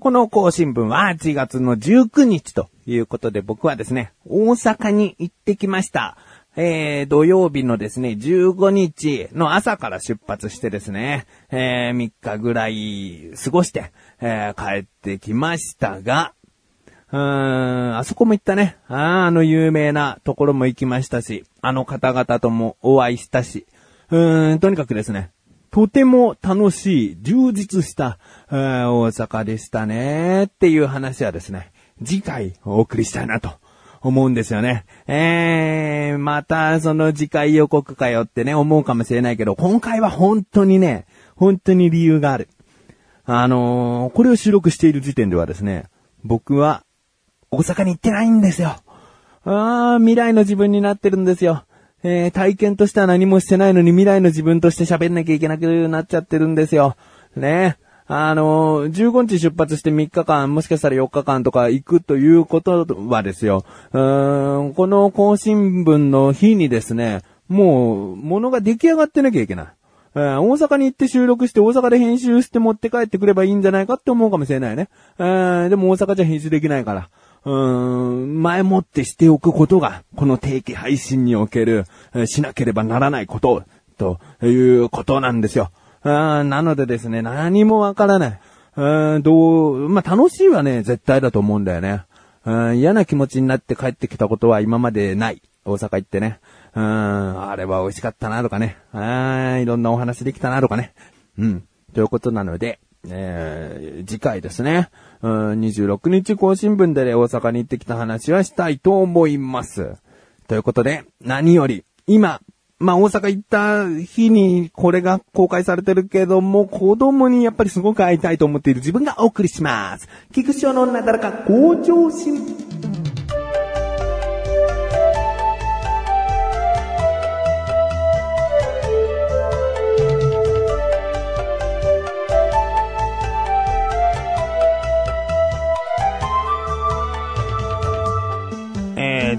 この更新分は8月の19日ということで僕はですね、大阪に行ってきました。えー、土曜日のですね、15日の朝から出発してですね、えー、3日ぐらい過ごして、えー、帰ってきましたが、うーん、あそこも行ったね。ああの有名なところも行きましたし、あの方々ともお会いしたし、うーん、とにかくですね、とても楽しい、充実した、大阪でしたね、っていう話はですね、次回お送りしたいなと思うんですよね。えー、またその次回予告かよってね、思うかもしれないけど、今回は本当にね、本当に理由がある。あのー、これを収録している時点ではですね、僕は大阪に行ってないんですよ。あー、未来の自分になってるんですよ。えー、体験としては何もしてないのに未来の自分として喋んなきゃいけなくなっちゃってるんですよ。ね。あのー、15日出発して3日間、もしかしたら4日間とか行くということはですよ。うーん、この更新分の日にですね、もう、物が出来上がってなきゃいけない。えー、大阪に行って収録して大阪で編集して持って帰ってくればいいんじゃないかって思うかもしれないね。えー、でも大阪じゃ編集できないから。うーん、前もってしておくことが、この定期配信における、しなければならないこと、ということなんですよ。なのでですね、何もわからない。うんどう、まあ、楽しいはね、絶対だと思うんだよね。うん嫌な気持ちになって帰ってきたことは今までない。大阪行ってね。うん、あれは美味しかったなとかね。あいろんなお話できたなとかね。うん。ということなので、えー、次回ですね。うん、26日更新分で大阪に行ってきた話はしたいと思います。ということで、何より、今、まあ、大阪行った日にこれが公開されてるけども、子供にやっぱりすごく会いたいと思っている自分がお送りします。菊池のなだらか向上心。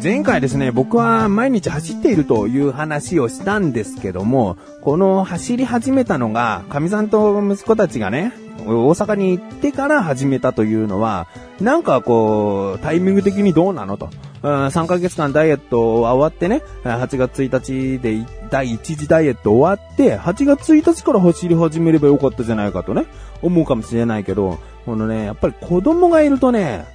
前回ですね、僕は毎日走っているという話をしたんですけども、この走り始めたのが、神さんと息子たちがね、大阪に行ってから始めたというのは、なんかこう、タイミング的にどうなのと。3ヶ月間ダイエットは終わってね、8月1日で第1次ダイエット終わって、8月1日から走り始めればよかったじゃないかとね、思うかもしれないけど、このね、やっぱり子供がいるとね、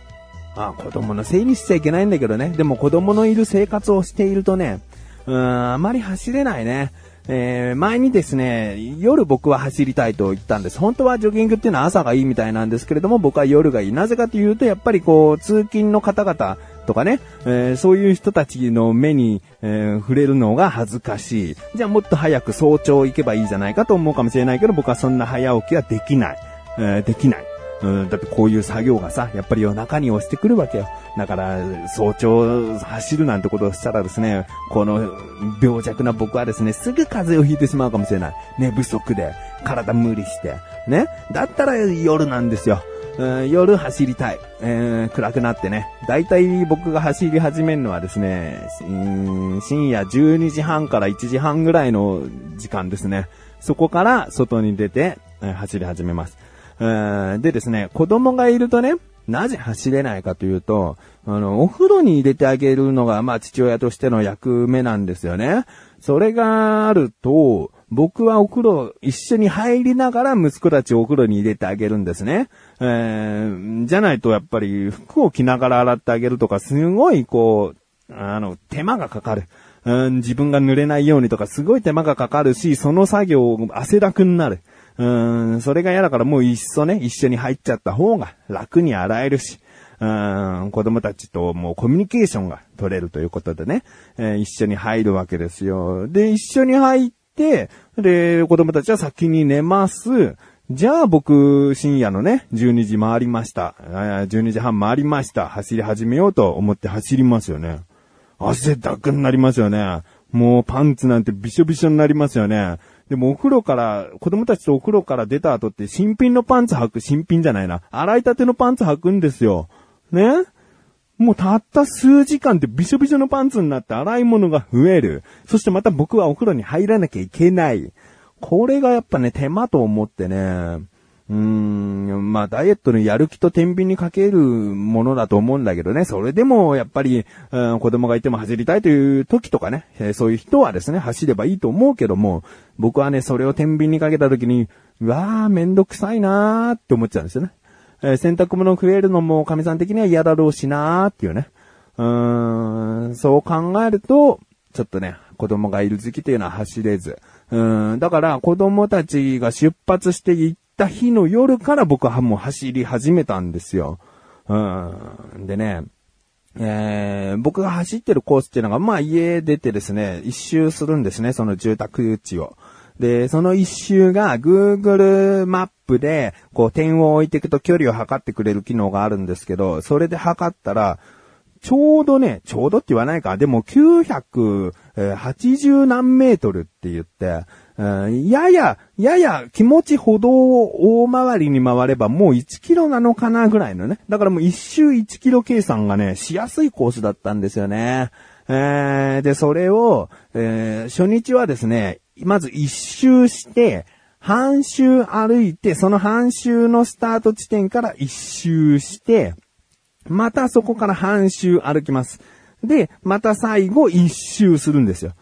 あ子供のせいにしちゃいけないんだけどね。でも子供のいる生活をしているとね、うーん、あまり走れないね。えー、前にですね、夜僕は走りたいと言ったんです。本当はジョギングっていうのは朝がいいみたいなんですけれども、僕は夜がいい。なぜかというと、やっぱりこう、通勤の方々とかね、えー、そういう人たちの目に、えー、触れるのが恥ずかしい。じゃあもっと早く早朝行けばいいじゃないかと思うかもしれないけど、僕はそんな早起きはできない。え、できない。うん、だってこういう作業がさ、やっぱり夜中に押してくるわけよ。だから、早朝走るなんてことをしたらですね、この病弱な僕はですね、すぐ風邪をひいてしまうかもしれない。寝不足で、体無理して。ね。だったら夜なんですよ。うん、夜走りたい。えー、暗くなってね。だいたい僕が走り始めるのはですね、深夜12時半から1時半ぐらいの時間ですね。そこから外に出て、えー、走り始めます。でですね、子供がいるとね、なぜ走れないかというと、あの、お風呂に入れてあげるのが、まあ、父親としての役目なんですよね。それがあると、僕はお風呂一緒に入りながら息子たちをお風呂に入れてあげるんですね。えー、じゃないとやっぱり服を着ながら洗ってあげるとか、すごいこう、あの、手間がかかる。うん、自分が濡れないようにとかすごい手間がかかるし、その作業汗だくになる。うーん、それが嫌だからもういっそね、一緒に入っちゃった方が楽に洗えるし、うん、子供たちともうコミュニケーションが取れるということでね、えー、一緒に入るわけですよ。で、一緒に入って、で、子供たちは先に寝ます。じゃあ僕、深夜のね、12時回りました。12時半回りました。走り始めようと思って走りますよね。汗だくになりますよね。もうパンツなんてびしょびしょになりますよね。でもお風呂から、子供たちとお風呂から出た後って新品のパンツ履く、新品じゃないな。洗いたてのパンツ履くんですよ。ね？もうたった数時間でびしょびしょのパンツになって洗い物が増える。そしてまた僕はお風呂に入らなきゃいけない。これがやっぱね、手間と思ってね、うーん、まあ、ダイエットのやる気と天秤にかけるものだと思うんだけどね、それでも、やっぱり、うん、子供がいても走りたいという時とかね、えー、そういう人はですね、走ればいいと思うけども、僕はね、それを天秤にかけた時に、うわー、めんどくさいなーって思っちゃうんですよね。えー、洗濯物増えるのも神さん的には嫌だろうしなーっていうね。うーん、そう考えると、ちょっとね、子供がいる時期っていうのは走れず。うん、だから子供たちが出発していった日の夜から僕はもう走り始めたんですよ。うん。でね、えー、僕が走ってるコースっていうのが、まあ家出てですね、一周するんですね、その住宅地を。で、その一周が Google マップで、こう点を置いていくと距離を測ってくれる機能があるんですけど、それで測ったら、ちょうどね、ちょうどって言わないか、でも980何メートルって言って、うん、やや、やや気持ち歩道を大回りに回ればもう1キロなのかなぐらいのね。だからもう1周1キロ計算がね、しやすいコースだったんですよね。えー、で、それを、えー、初日はですね、まず1周して、半周歩いて、その半周のスタート地点から1周して、またそこから半周歩きます。で、また最後1周するんですよ。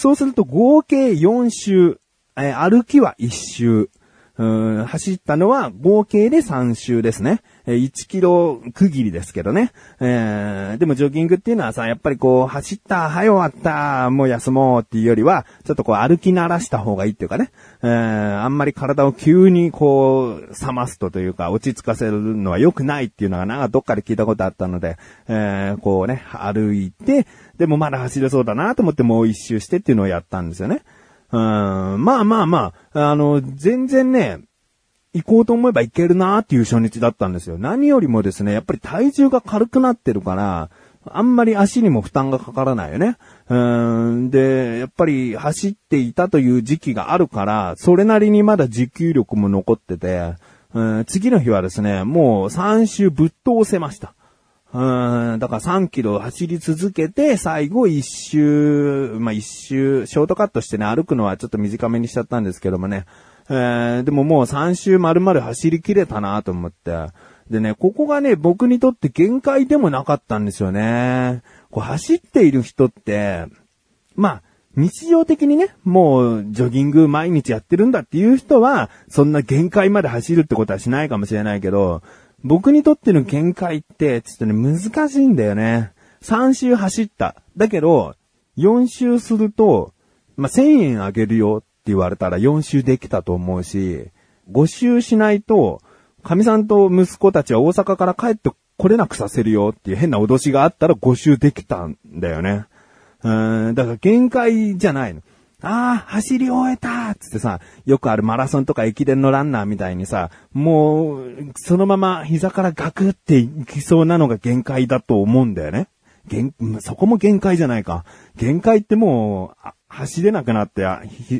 そうすると合計4周、えー、歩きは1周、うん、走ったのは合計で3周ですね。え1キロ区切りですけどね。えー、でもジョギングっていうのはさ、やっぱりこう、走った、はい終わった、もう休もうっていうよりは、ちょっとこう歩き慣らした方がいいっていうかね。えー、あんまり体を急にこう、冷ますとというか、落ち着かせるのは良くないっていうのがなんかどっかで聞いたことあったので、えー、こうね、歩いて、でもまだ走れそうだなと思ってもう一周してっていうのをやったんですよね。うん、まあまあまあ、あの、全然ね、行こうと思えば行けるなーっていう初日だったんですよ。何よりもですね、やっぱり体重が軽くなってるから、あんまり足にも負担がかからないよね。うん。で、やっぱり走っていたという時期があるから、それなりにまだ持久力も残ってて、うん次の日はですね、もう3周ぶっ通せました。うん、だから3キロ走り続けて、最後1周、まあ1周、ショートカットしてね、歩くのはちょっと短めにしちゃったんですけどもね、えー、でももう3周丸々走り切れたなと思って。でね、ここがね、僕にとって限界でもなかったんですよね。こう走っている人って、まあ、日常的にね、もうジョギング毎日やってるんだっていう人は、そんな限界まで走るってことはしないかもしれないけど、僕にとっての限界って、ちょっとね、難しいんだよね。3周走った。だけど、4周すると、まあ、1000円あげるよって言われたら4周できたと思うし、5周しないと、神さんと息子たちは大阪から帰って来れなくさせるよっていう変な脅しがあったら5周できたんだよね。うん、だから限界じゃないの。ああ、走り終えたつってさ、よくあるマラソンとか駅伝のランナーみたいにさ、もう、そのまま膝からガクっていきそうなのが限界だと思うんだよね。限、そこも限界じゃないか。限界ってもう、走れなくなって、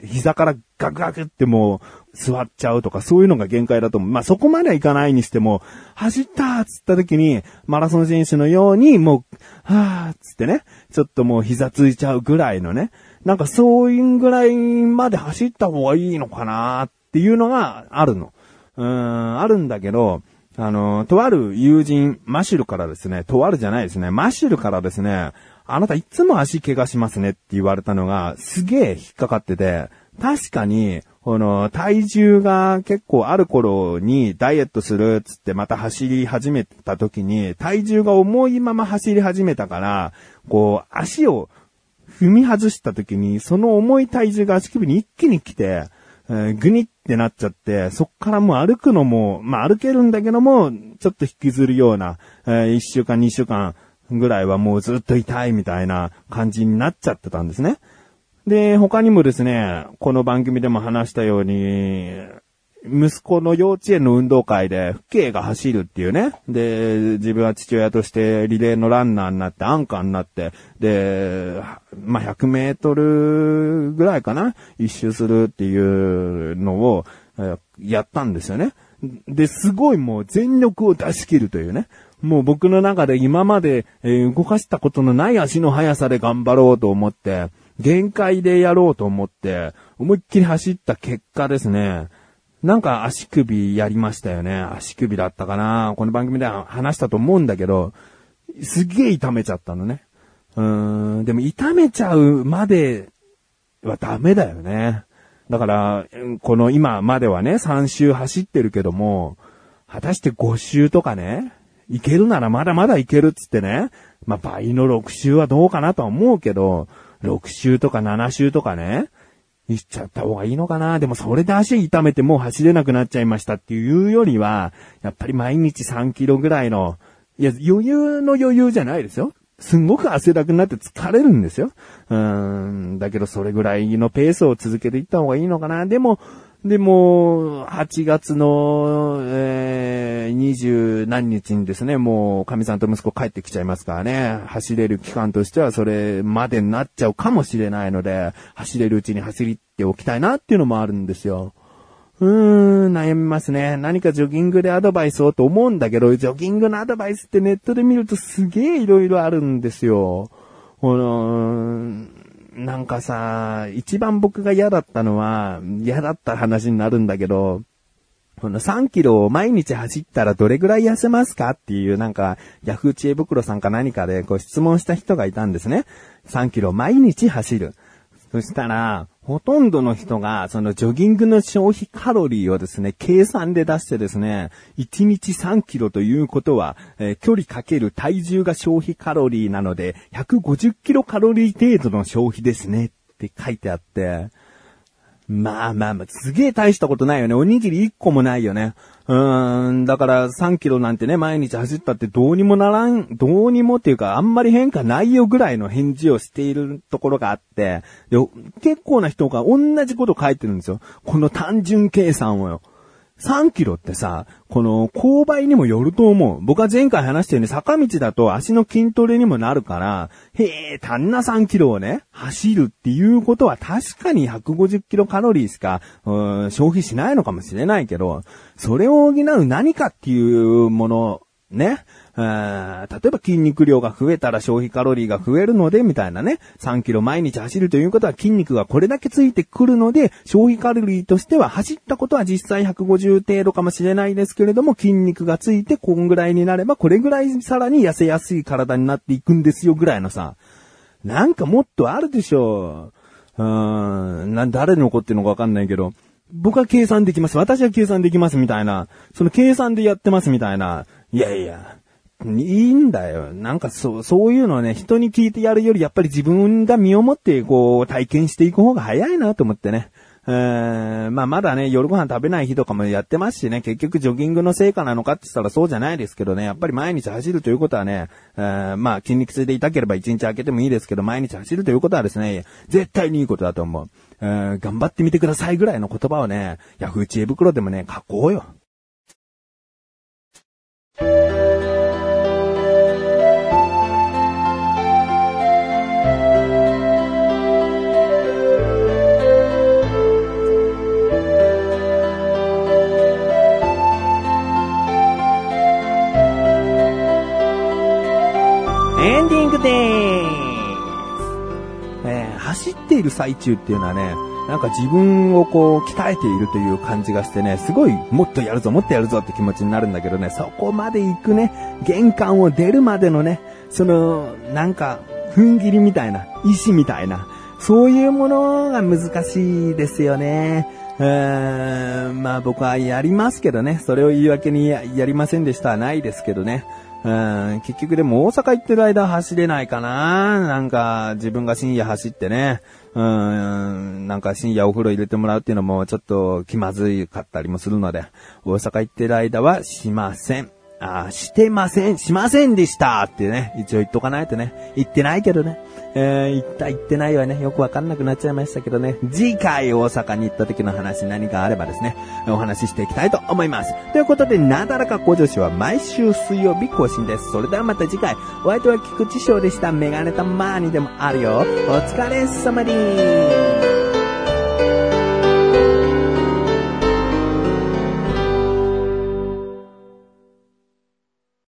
膝からガクガクってもう座っちゃうとかそういうのが限界だと思う。まあ、そこまではいかないにしても、走ったっつった時に、マラソン選手のようにもう、はーっつってね、ちょっともう膝ついちゃうぐらいのね、なんかそういうぐらいまで走った方がいいのかなっていうのがあるの。うーん、あるんだけど、あの、とある友人、マシュルからですね、とあるじゃないですね、マシュルからですね、あなたいつも足怪我しますねって言われたのが、すげえ引っかかってて、確かに、この、体重が結構ある頃にダイエットするっつってまた走り始めた時に、体重が重いまま走り始めたから、こう、足を踏み外した時に、その重い体重が足首に一気に来て、えー、ぐにってなっちゃって、そっからもう歩くのも、まあ歩けるんだけども、ちょっと引きずるような、えー、1週間2週間、ぐらいはもうずっと痛いみたいな感じになっちゃってたんですね。で、他にもですね、この番組でも話したように、息子の幼稚園の運動会で、父兄が走るっていうね。で、自分は父親としてリレーのランナーになって、アンカーになって、で、まあ、100メートルぐらいかな？一周するっていうのを、やったんですよね。で、すごいもう全力を出し切るというね。もう僕の中で今まで、え、動かしたことのない足の速さで頑張ろうと思って、限界でやろうと思って、思いっきり走った結果ですね、なんか足首やりましたよね。足首だったかな。この番組では話したと思うんだけど、すげえ痛めちゃったのね。うーん、でも痛めちゃうまではダメだよね。だから、この今まではね、3周走ってるけども、果たして5周とかね、いけるならまだまだいけるっつってね、まあ倍の6周はどうかなとは思うけど、6周とか7周とかね、行っちゃった方がいいのかなでもそれで足痛めてもう走れなくなっちゃいましたっていうよりは、やっぱり毎日3キロぐらいの、いや、余裕の余裕じゃないですよ。すんごく汗だくになって疲れるんですよ。うーん。だけどそれぐらいのペースを続けていった方がいいのかな。でも、でも、8月の、えー、20何日にですね、もう、神さんと息子帰ってきちゃいますからね。走れる期間としてはそれまでになっちゃうかもしれないので、走れるうちに走っておきたいなっていうのもあるんですよ。うーん、悩みますね。何かジョギングでアドバイスをと思うんだけど、ジョギングのアドバイスってネットで見るとすげえ色々あるんですよ。この、なんかさ、一番僕が嫌だったのは、嫌だった話になるんだけど、この3キロを毎日走ったらどれぐらい痩せますかっていうなんか、ヤフー知恵袋さんか何かでこう質問した人がいたんですね。3キロ毎日走る。そしたら、ほとんどの人が、そのジョギングの消費カロリーをですね、計算で出してですね、1日3キロということは、えー距離かける体重が消費カロリーなので、150キロカロリー程度の消費ですねって書いてあって、まあまあまあ、すげえ大したことないよね。おにぎり1個もないよね。うーん、だから3キロなんてね、毎日走ったってどうにもならん、どうにもっていうか、あんまり変化ないよぐらいの返事をしているところがあって、で結構な人が同じこと書いてるんですよ。この単純計算をよ。3キロってさ、この勾配にもよると思う。僕は前回話したように坂道だと足の筋トレにもなるから、へえ、単な3キロをね、走るっていうことは確かに150キロカロリーしか、うん消費しないのかもしれないけど、それを補う何かっていうもの、ね。例えば筋肉量が増えたら消費カロリーが増えるので、みたいなね。3キロ毎日走るということは筋肉がこれだけついてくるので、消費カロリーとしては走ったことは実際150程度かもしれないですけれども、筋肉がついてこんぐらいになれば、これぐらいさらに痩せやすい体になっていくんですよ、ぐらいのさ。なんかもっとあるでしょう。うーん、な、誰に怒ってるのかわかんないけど、僕は計算できます。私は計算できますみたいな。その計算でやってますみたいな。いやいや。いいんだよ。なんかそう、そういうのをね、人に聞いてやるより、やっぱり自分が身をもって、こう、体験していく方が早いなと思ってね。えー、まあまだね、夜ご飯食べない日とかもやってますしね、結局ジョギングの成果なのかって言ったらそうじゃないですけどね、やっぱり毎日走るということはね、えー、まあ筋肉痛で痛ければ一日空けてもいいですけど、毎日走るということはですね、絶対にいいことだと思う。えー、頑張ってみてくださいぐらいの言葉をね、ヤフー知恵袋でもね、書こうよ。エンディングでーす。え走っている最中っていうのはね、なんか自分をこう鍛えているという感じがしてね、すごいもっとやるぞ、もっとやるぞって気持ちになるんだけどね、そこまで行くね、玄関を出るまでのね、その、なんか、踏ん切りみたいな、意志みたいな、そういうものが難しいですよね。うーんまあ僕はやりますけどね、それを言い訳にやりませんでしたはないですけどね。うん、結局でも大阪行ってる間走れないかななんか自分が深夜走ってね。うん、なんか深夜お風呂入れてもらうっていうのもちょっと気まずいかったりもするので、大阪行ってる間はしません。あーしてません、しませんでしたってね、一応言っとかないとね、言ってないけどね、えー、言った言ってないはね、よくわかんなくなっちゃいましたけどね、次回大阪に行った時の話何かあればですね、お話ししていきたいと思います。ということで、なだらか向上心は毎週水曜日更新です。それではまた次回、お相手は菊池翔でした。メガネたまーにでもあるよ。お疲れ様です。